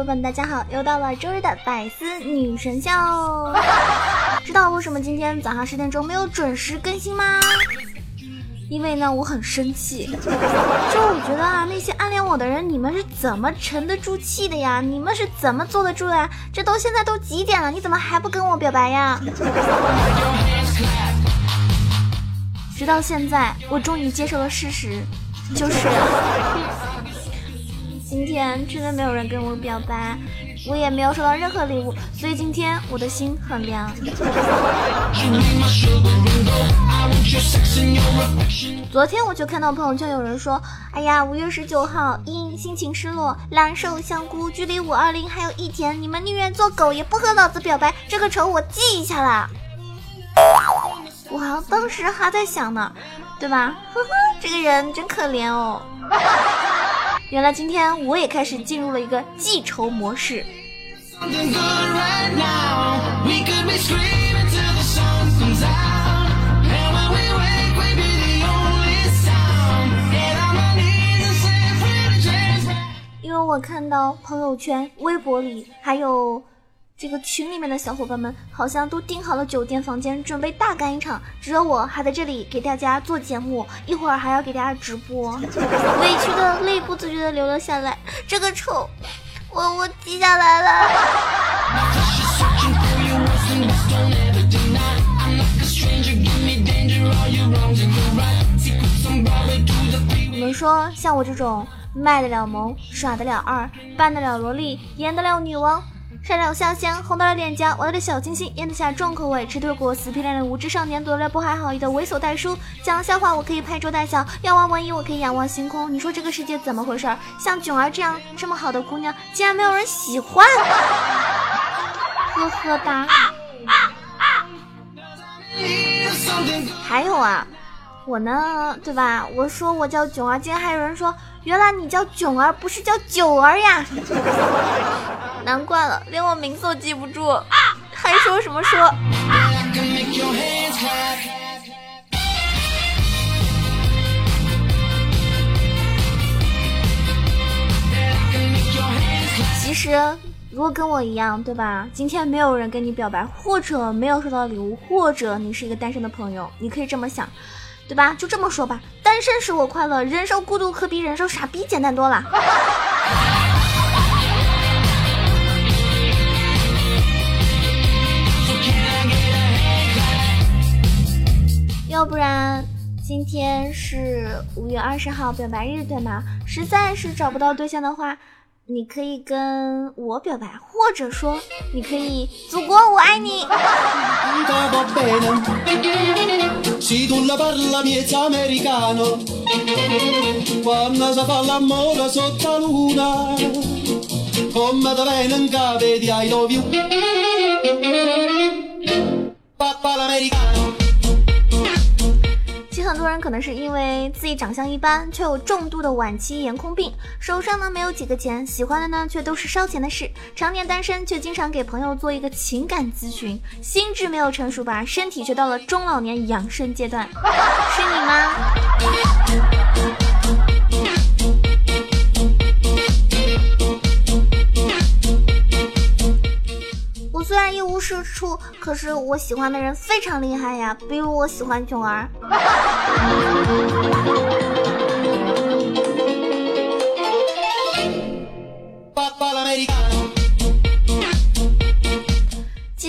伙伴们，大家好！又到了周日的百思女神秀。知道为什么今天早上十点钟没有准时更新吗？因为呢，我很生气。就我觉得啊，那些暗恋我的人，你们是怎么沉得住气的呀？你们是怎么坐得住的呀？这都现在都几点了，你怎么还不跟我表白呀？直到现在，我终于接受了事实，就是今天真的没有人跟我表白。我也没有收到任何礼物，所以今天我的心很凉。昨天我就看到朋友圈有人说：“哎呀，五月十九号，因心情失落，蓝瘦香菇，距离五二零还有一天，你们宁愿做狗也不和老子表白，这个仇我记一下啦。”我当时还在想呢，对吧？呵呵，这个人真可怜哦。原来今天我也开始进入了一个记仇模式。因为我看到朋友圈、微博里还有。这个群里面的小伙伴们好像都订好了酒店房间，准备大干一场，只有我还在这里给大家做节目，一会儿还要给大家直播，委屈的泪不自觉的流了下来。这个丑，我我记下来了。你们说，像我这种卖得了萌、耍得了二、扮得了萝莉、演得了女王。晒得了下线，红到了脸颊，玩得了小清新，咽得下重口味，吃对果死皮赖脸无知少年，得了不怀好意的猥琐大叔。讲笑话我可以拍桌大笑，要玩文艺我可以仰望星空。你说这个世界怎么回事？像囧儿这样这么好的姑娘，竟然没有人喜欢？呵呵哒。还有啊，我呢，对吧？我说我叫囧儿，竟然还有人说，原来你叫囧儿，不是叫九儿呀。难怪了，连我名字都记不住，还说什么说？其实，如果跟我一样，对吧？今天没有人跟你表白，或者没有收到礼物，或者你是一个单身的朋友，你可以这么想，对吧？就这么说吧，单身使我快乐，忍受孤独可比忍受傻逼简单多了。要不然，今天是五月二十号表白日，对吗？实在是找不到对象的话，你可以跟我表白，或者说，你可以，祖国我爱你。可能是因为自己长相一般，却有重度的晚期颜控病，手上呢没有几个钱，喜欢的呢却都是烧钱的事，常年单身，却经常给朋友做一个情感咨询，心智没有成熟吧，身体却到了中老年养生阶段，是你吗？是处，可是我喜欢的人非常厉害呀，比如我喜欢囧儿。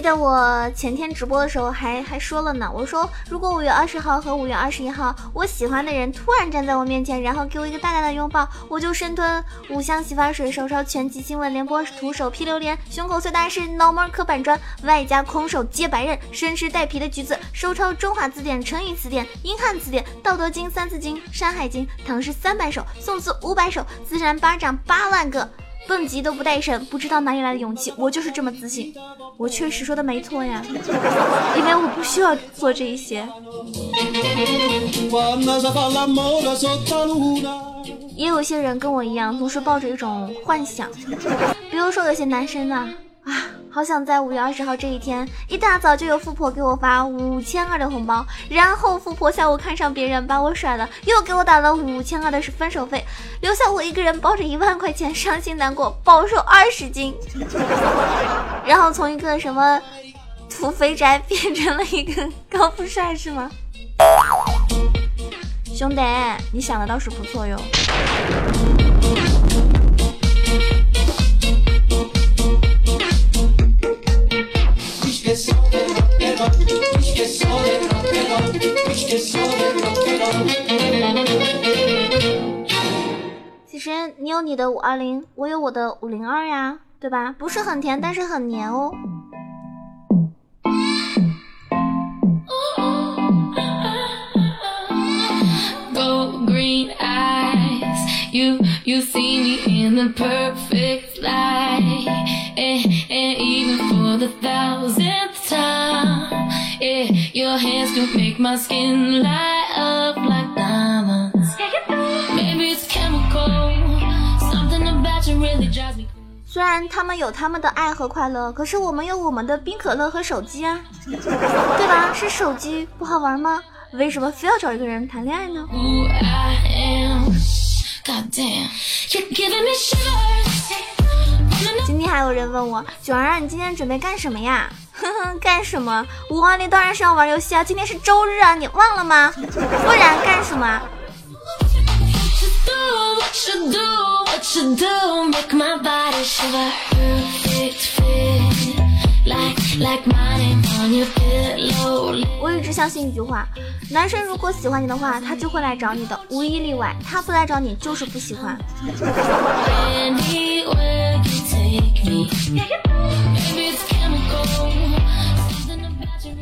记得我前天直播的时候还还说了呢，我说如果五月二十号和五月二十一号，我喜欢的人突然站在我面前，然后给我一个大大的拥抱，我就深吞五香洗发水，手抄全集新闻联播，徒手劈榴莲，胸口碎大石，脑门磕板砖，外加空手接白刃，生吃带皮的橘子，手抄中华字典、成语词典、英汉词典、道德经、三字经、山海经、唐诗三百首、宋词五百首、自然巴掌八万个。蹦极都不带绳，不知道哪里来的勇气。我就是这么自信，我确实说的没错呀，因为我不需要做这一些。也有些人跟我一样，总是抱着一种幻想，比如说有些男生呢。啊，好想在五月二十号这一天一大早就有富婆给我发五千二的红包，然后富婆下午看上别人把我甩了，又给我打了五千二的分手费，留下我一个人包着一万块钱，伤心难过，暴瘦二十斤，然后从一个什么土肥宅变成了一个高富帅是吗？兄弟，你想的倒是不错哟。的五二零，我有我的五零二呀，对吧？不是很甜，但是很黏哦。虽然他们有他们的爱和快乐，可是我们有我们的冰可乐和手机啊，对吧？是手机不好玩吗？为什么非要找一个人谈恋爱呢？今天还有人问我，九儿，你今天准备干什么呀？哼哼，干什么？五二零当然是要玩游戏啊！今天是周日啊，你忘了吗？不然干什么？我一直相信一句话：男生如果喜欢你的话，他就会来找你的，无一例外。他不来找你，就是不喜欢。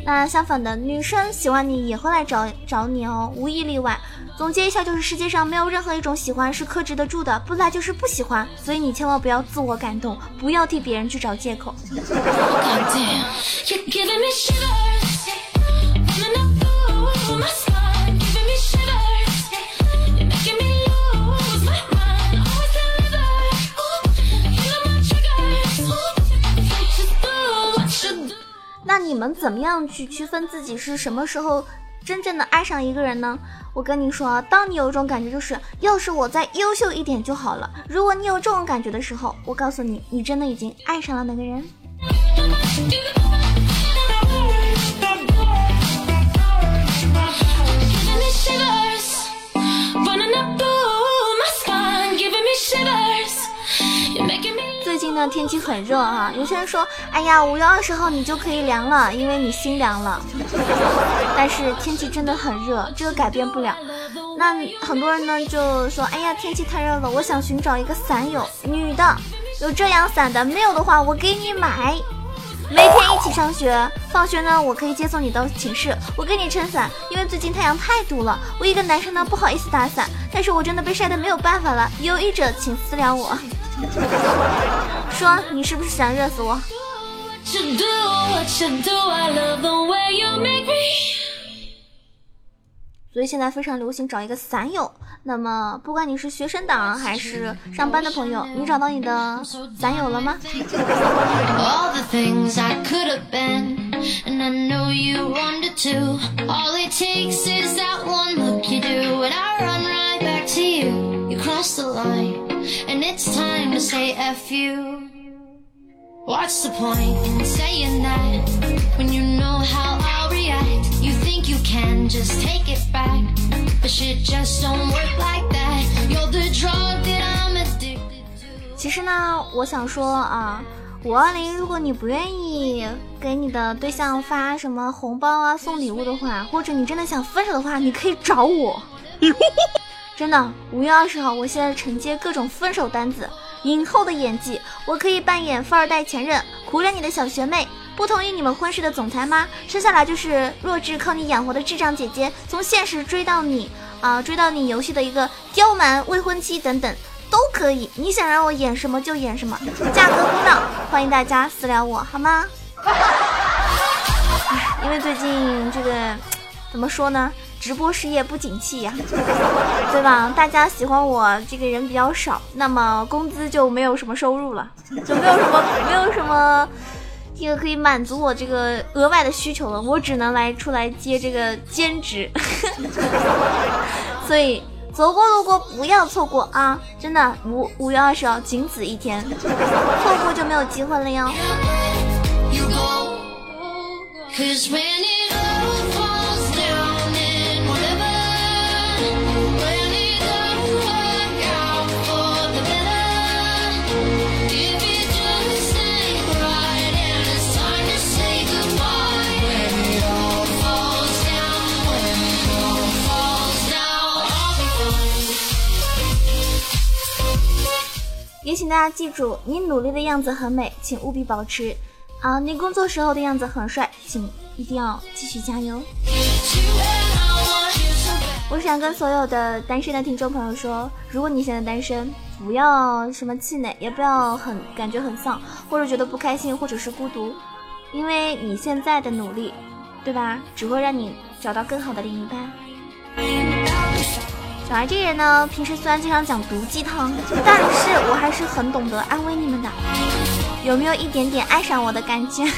那相反的，女生喜欢你也会来找找你哦，无一例外。总结一下，就是世界上没有任何一种喜欢是克制得住的，不来就是不喜欢。所以你千万不要自我感动，不要替别人去找借口。那你们怎么样去区分自己是什么时候真正的爱上一个人呢？我跟你说，当你有一种感觉，就是要是我再优秀一点就好了。如果你有这种感觉的时候，我告诉你，你真的已经爱上了那个人。Give me shivers，Give me shivers 天气很热啊，有些人说，哎呀，五月二十号你就可以凉了，因为你心凉了。但是天气真的很热，这个改变不了。那很多人呢就说，哎呀，天气太热了，我想寻找一个伞友，女的有遮阳伞的，没有的话我给你买。每天一起上学，放学呢我可以接送你到寝室，我给你撑伞，因为最近太阳太毒了。我一个男生呢不好意思打伞，但是我真的被晒得没有办法了，有意者请私聊我。说你是不是想热死我？所以现在非常流行找一个伞友。那么不管你是学生党还是上班的朋友，你找到你的伞友了吗？and it's time to say f you what's the point in saying that when you know how i'll react you think you can just take it back but shit just don't work like that you're the drug that i'm addicted to 其实呢我想说啊五二零如果你不愿意给你的对象发什么红包啊送礼物的话或者你真的想分手的话你可以找我真的，五月二十号，我现在承接各种分手单子。影后的演技，我可以扮演富二代前任，苦恋你的小学妹，不同意你们婚事的总裁吗？生下来就是弱智，靠你养活的智障姐姐，从现实追到你啊，追到你游戏的一个刁蛮未婚妻等等。都可以，你想让我演什么就演什么，价格公道，欢迎大家私聊我好吗？因为最近这个怎么说呢，直播事业不景气呀，对吧？大家喜欢我这个人比较少，那么工资就没有什么收入了，就没有什么 没有什么这个可以满足我这个额外的需求了，我只能来出来接这个兼职，所以。走过路过不要错过啊！真的，五五月二十号仅此一天，错过就没有机会了哟。请大家记住，你努力的样子很美，请务必保持。啊，你工作时候的样子很帅，请一定要继续加油。我想跟所有的单身的听众朋友说，如果你现在单身，不要什么气馁，也不要很感觉很丧，或者觉得不开心，或者是孤独，因为你现在的努力，对吧，只会让你找到更好的另一半。小孩这人呢，平时虽然经常讲毒鸡汤，但是我还是很懂得安慰你们的。有没有一点点爱上我的感觉？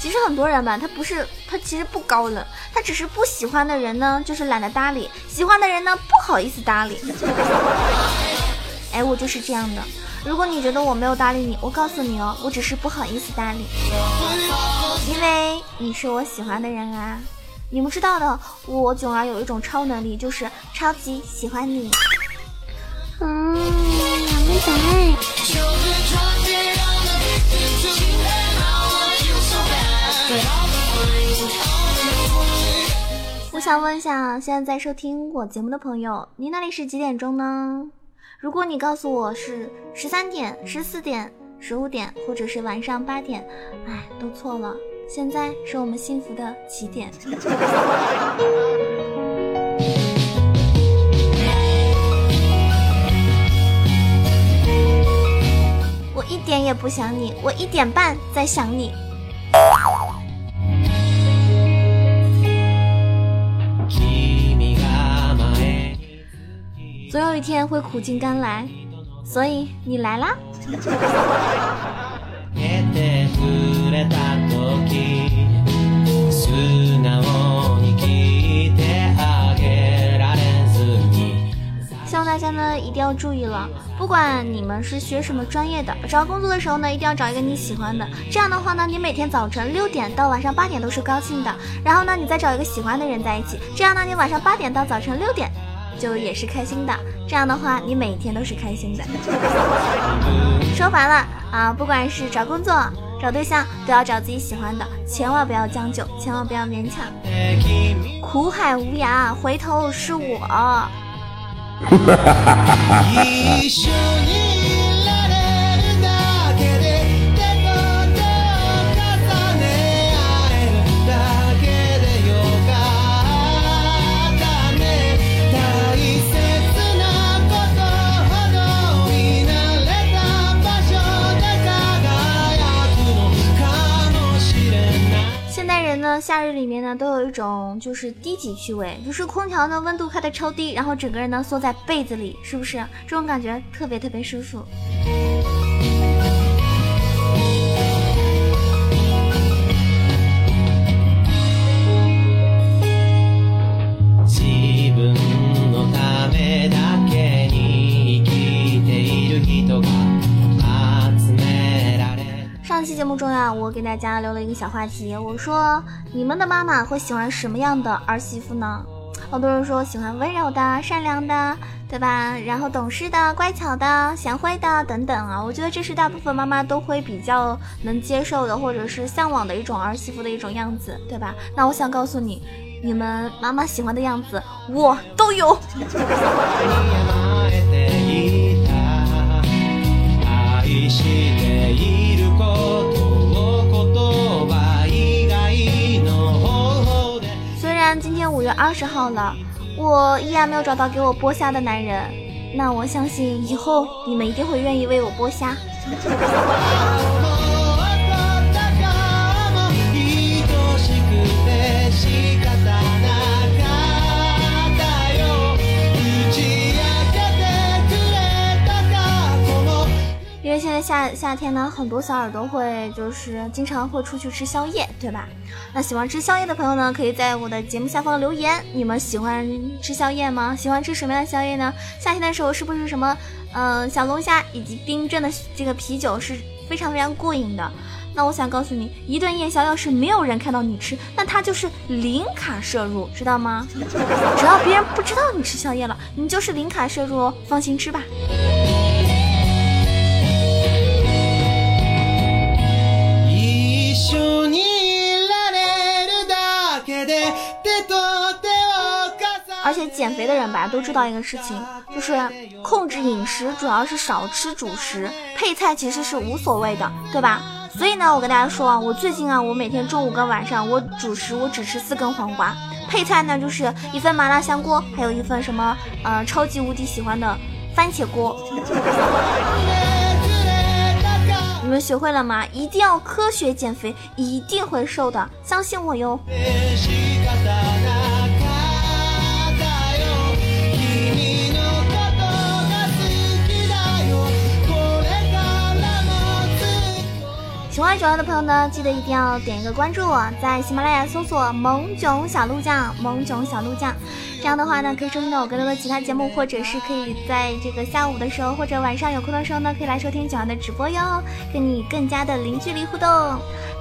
其实很多人吧，他不是他其实不高冷，他只是不喜欢的人呢，就是懒得搭理；喜欢的人呢，不好意思搭理。哎，我就是这样的。如果你觉得我没有搭理你，我告诉你哦，我只是不好意思搭理。因为你是我喜欢的人啊，你们知道的，我囧儿有一种超能力，就是超级喜欢你。嗯，两个小爱。我想问一下，现在在收听我节目的朋友，你那里是几点钟呢？如果你告诉我是十三点、十四点、十五点，或者是晚上八点，哎，都错了。现在是我们幸福的起点。我一点也不想你，我一点半在想你。总有一天会苦尽甘来，所以你来啦。大家呢一定要注意了，不管你们是学什么专业的，找工作的时候呢一定要找一个你喜欢的，这样的话呢你每天早晨六点到晚上八点都是高兴的，然后呢你再找一个喜欢的人在一起，这样呢你晚上八点到早晨六点就也是开心的，这样的话你每天都是开心的。说白了啊，不管是找工作。找对象都要找自己喜欢的，千万不要将就，千万不要勉强。苦海无涯，回头是我。哈哈哈哈哈哈。夏日里面呢，都有一种就是低级趣味，就是空调呢温度开的超低，然后整个人呢缩在被子里，是不是？这种感觉特别特别舒服。期节目中呀，我给大家留了一个小话题，我说你们的妈妈会喜欢什么样的儿媳妇呢？好多人说喜欢温柔的、善良的，对吧？然后懂事的、乖巧的、贤惠的等等啊，我觉得这是大部分妈妈都会比较能接受的，或者是向往的一种儿媳妇的一种样子，对吧？那我想告诉你，你们妈妈喜欢的样子，我都有。月二十号了，我依然没有找到给我剥虾的男人，那我相信以后你们一定会愿意为我剥虾。夏夏天呢，很多小耳朵会就是经常会出去吃宵夜，对吧？那喜欢吃宵夜的朋友呢，可以在我的节目下方留言，你们喜欢吃宵夜吗？喜欢吃什么样的宵夜呢？夏天的时候是不是什么嗯小龙虾以及冰镇的这个啤酒是非常非常过瘾的？那我想告诉你，一顿夜宵要是没有人看到你吃，那它就是零卡摄入，知道吗？只要别人不知道你吃宵夜了，你就是零卡摄入哦，放心吃吧。而且减肥的人吧，都知道一个事情，就是控制饮食，主要是少吃主食，配菜其实是无所谓的，对吧？所以呢，我跟大家说啊，我最近啊，我每天中午跟晚上，我主食我只吃四根黄瓜，配菜呢就是一份麻辣香锅，还有一份什么呃超级无敌喜欢的番茄锅。你们学会了吗？一定要科学减肥，一定会瘦的，相信我哟。down. 喜欢九儿的朋友呢，记得一定要点一个关注我，在喜马拉雅搜索“萌囧小鹿酱”，萌囧小鹿酱，这样的话呢，可以收听到我更多的其他节目，或者是可以在这个下午的时候或者晚上有空的时候呢，可以来收听九儿的直播哟，跟你更加的零距离互动。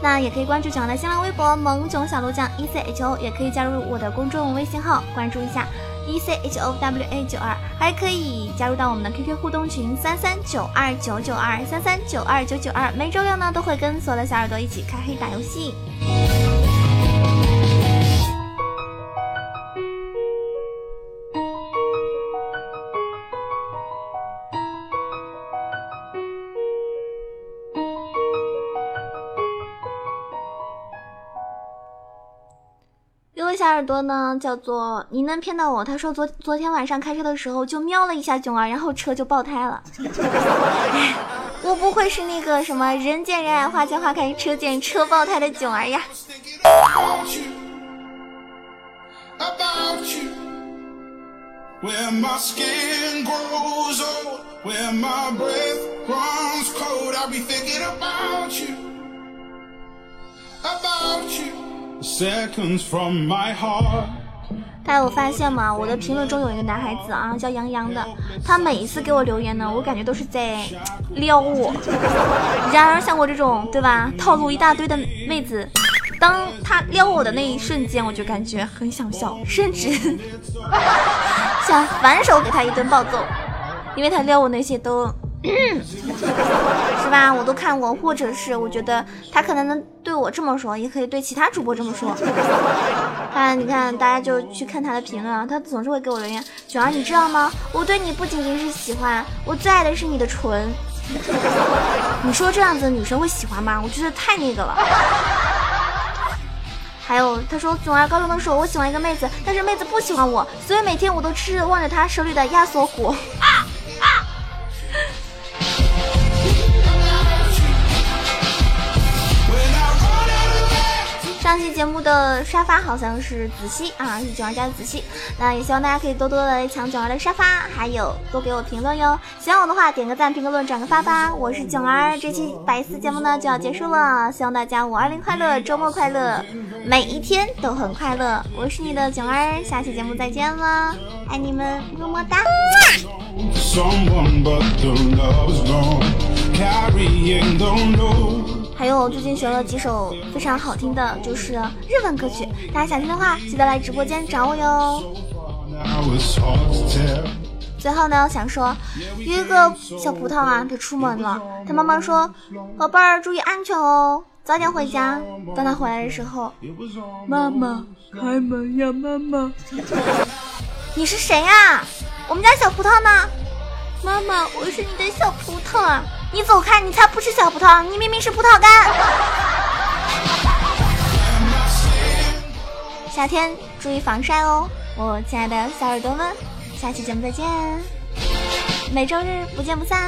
那也可以关注九儿的新浪微博“萌囧小鹿酱 E C H O”，也可以加入我的公众微信号关注一下。E c h o w a 九二，还可以加入到我们的 QQ 互动群三三九二九九二三三九二九九二，每周六呢都会跟所有的小耳朵一起开黑打游戏。耳朵呢，叫做你能骗到我。他说昨昨天晚上开车的时候就瞄了一下囧儿，然后车就爆胎了。我不会是那个什么人见人爱花见花开车见车爆胎的囧儿呀。大家有发现吗？我的评论中有一个男孩子啊，叫杨洋的。他每一次给我留言呢，我感觉都是在撩我。然而像我这种对吧，套路一大堆的妹子，当他撩我的那一瞬间，我就感觉很想笑，甚至 想反手给他一顿暴揍，因为他撩我那些都。是吧？我都看过，或者是我觉得他可能能对我这么说，也可以对其他主播这么说。看，你看，大家就去看他的评论啊，他总是会给我留言。九儿，你知道吗？我对你不仅仅是喜欢，我最爱的是你的唇。你说这样子的女生会喜欢吗？我觉得太那个了。还有，他说囧儿高中的时候，我喜欢一个妹子，但是妹子不喜欢我，所以每天我都吃望着她手里的压缩骨。上期节目的沙发好像是子熙啊，是囧儿家的子熙。那也希望大家可以多多的抢囧儿的沙发，还有多给我评论哟。喜欢我的话，点个赞，评个论，转个发吧。我是囧儿，这期百思节目呢就要结束了，希望大家五二零快乐，周末快乐，每一天都很快乐。我是你的囧儿，下期节目再见了，爱你们，么么哒。还有最近学了几首非常好听的，就是日文歌曲，大家想听的话，记得来直播间找我哟。最后呢，想说有一个小葡萄啊，他出门了，他妈妈说：“宝贝儿，注意安全哦，早点回家。”当他回来的时候，妈妈开门呀，妈妈，你是谁呀？我们家小葡萄呢？妈妈，我是你的小葡萄啊。你走开！你才不是小葡萄，你明明是葡萄干。夏天注意防晒哦。我亲爱的小耳朵们，下期节目再见，每周日不见不散。